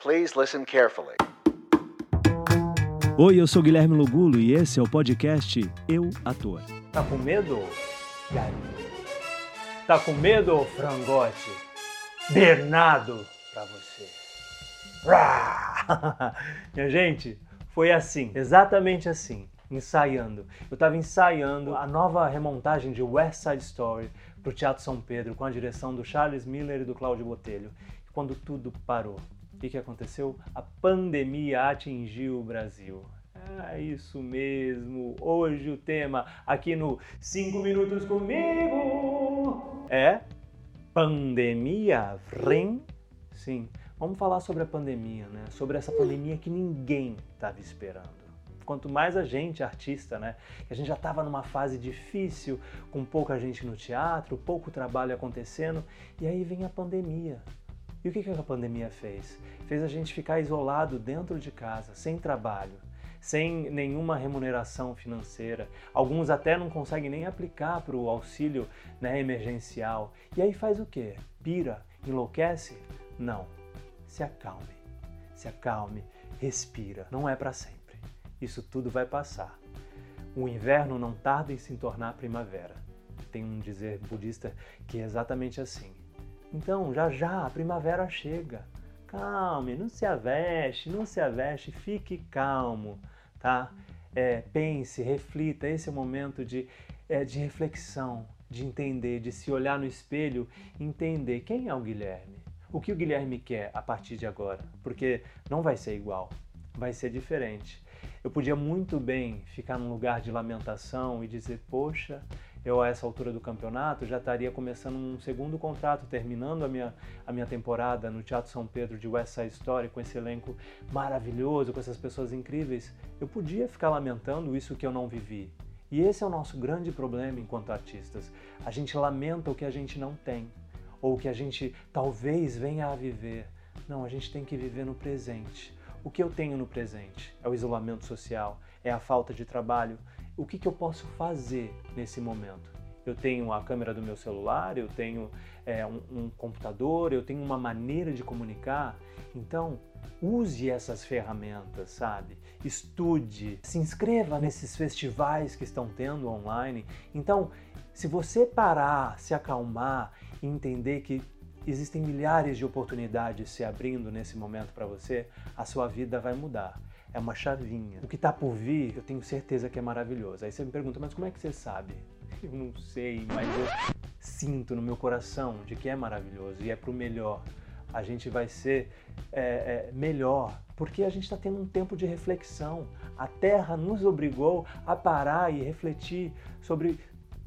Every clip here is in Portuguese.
Please listen carefully. Oi, eu sou Guilherme Lugulo e esse é o podcast Eu Ator. Tá com medo, galinha? Tá com medo, frangote? Bernardo pra você. Minha gente, foi assim, exatamente assim, ensaiando. Eu tava ensaiando a nova remontagem de West Side Story pro Teatro São Pedro com a direção do Charles Miller e do Cláudio Botelho. Quando tudo parou. O que, que aconteceu? A pandemia atingiu o Brasil. É isso mesmo. Hoje o tema aqui no 5 Minutos Comigo é pandemia vem. Sim, vamos falar sobre a pandemia, né? Sobre essa pandemia que ninguém estava esperando. Quanto mais a gente, artista, né? A gente já estava numa fase difícil, com pouca gente no teatro, pouco trabalho acontecendo, e aí vem a pandemia. E o que, a pandemia fez? Fez a gente ficar isolado dentro de casa, sem trabalho, sem nenhuma remuneração financeira. Alguns até não conseguem nem aplicar para o auxílio né, emergencial. E aí faz o quê? Pira? Enlouquece? Não. Se acalme. Se acalme. Respira. Não é para sempre. Isso tudo vai passar. O inverno não tarda em se tornar primavera. Tem um dizer budista que é exatamente assim. Então, já já a primavera chega. Calme, não se aveste, não se aveste, fique calmo, tá? É, pense, reflita, esse é o momento de, é, de reflexão, de entender, de se olhar no espelho entender quem é o Guilherme. O que o Guilherme quer a partir de agora? Porque não vai ser igual, vai ser diferente. Eu podia muito bem ficar num lugar de lamentação e dizer, poxa, eu a essa altura do campeonato já estaria começando um segundo contrato, terminando a minha, a minha temporada no Teatro São Pedro de West Side Story, com esse elenco maravilhoso, com essas pessoas incríveis. Eu podia ficar lamentando isso que eu não vivi. E esse é o nosso grande problema enquanto artistas. A gente lamenta o que a gente não tem, ou o que a gente talvez venha a viver. Não, a gente tem que viver no presente. O que eu tenho no presente é o isolamento social, é a falta de trabalho, o que, que eu posso fazer nesse momento? Eu tenho a câmera do meu celular, eu tenho é, um, um computador, eu tenho uma maneira de comunicar. Então, use essas ferramentas, sabe? Estude, se inscreva nesses festivais que estão tendo online. Então, se você parar, se acalmar e entender que existem milhares de oportunidades se abrindo nesse momento para você, a sua vida vai mudar é uma chavinha. O que está por vir, eu tenho certeza que é maravilhoso. Aí você me pergunta, mas como é que você sabe? Eu não sei, mas eu sinto no meu coração de que é maravilhoso e é para o melhor. A gente vai ser é, é, melhor porque a gente está tendo um tempo de reflexão. A Terra nos obrigou a parar e refletir sobre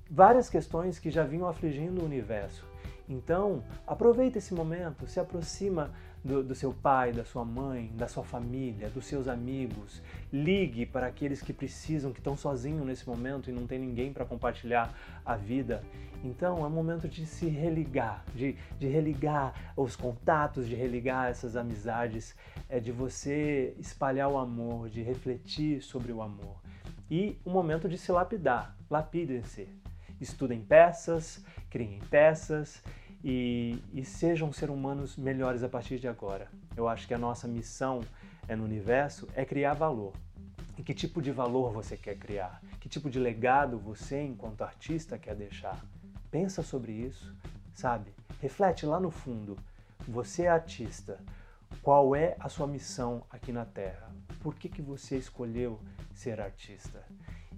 várias questões que já vinham afligindo o universo. Então, aproveita esse momento, se aproxima do, do, seu pai, da sua mãe, da sua família, dos seus amigos. Ligue para aqueles que precisam, que estão sozinhos nesse momento e não tem ninguém para compartilhar a vida. Então é um momento de se religar, de, de religar os contatos, de religar essas amizades, é de você espalhar o amor, de refletir sobre o amor. E um momento de se lapidar. Lapidem-se. Estudem peças, criem peças e, e sejam ser humanos melhores a partir de agora. Eu acho que a nossa missão é no universo é criar valor. E que tipo de valor você quer criar? Que tipo de legado você, enquanto artista, quer deixar? Pensa sobre isso, sabe? Reflete lá no fundo. Você é artista. Qual é a sua missão aqui na Terra? Por que, que você escolheu ser artista?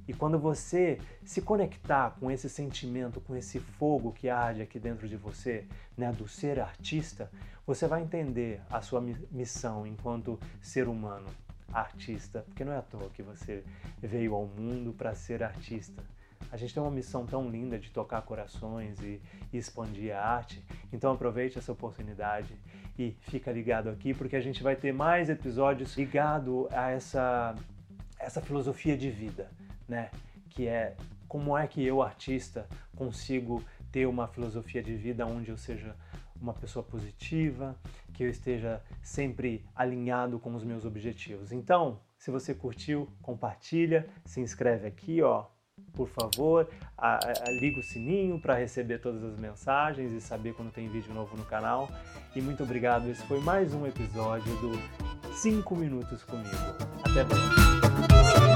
E quando você se conectar com esse sentimento, com esse fogo que arde aqui dentro de você, né, do ser artista, você vai entender a sua missão enquanto ser humano, artista, porque não é à toa que você veio ao mundo para ser artista. A gente tem uma missão tão linda de tocar corações e, e expandir a arte, então aproveite essa oportunidade e fica ligado aqui porque a gente vai ter mais episódios ligado a essa essa filosofia de vida né? Que é como é que eu, artista, consigo ter uma filosofia de vida onde eu seja uma pessoa positiva, que eu esteja sempre alinhado com os meus objetivos. Então, se você curtiu, compartilha, se inscreve aqui, ó, por favor, a, a, liga o sininho para receber todas as mensagens e saber quando tem vídeo novo no canal. E muito obrigado, esse foi mais um episódio do 5 Minutos Comigo. Até breve.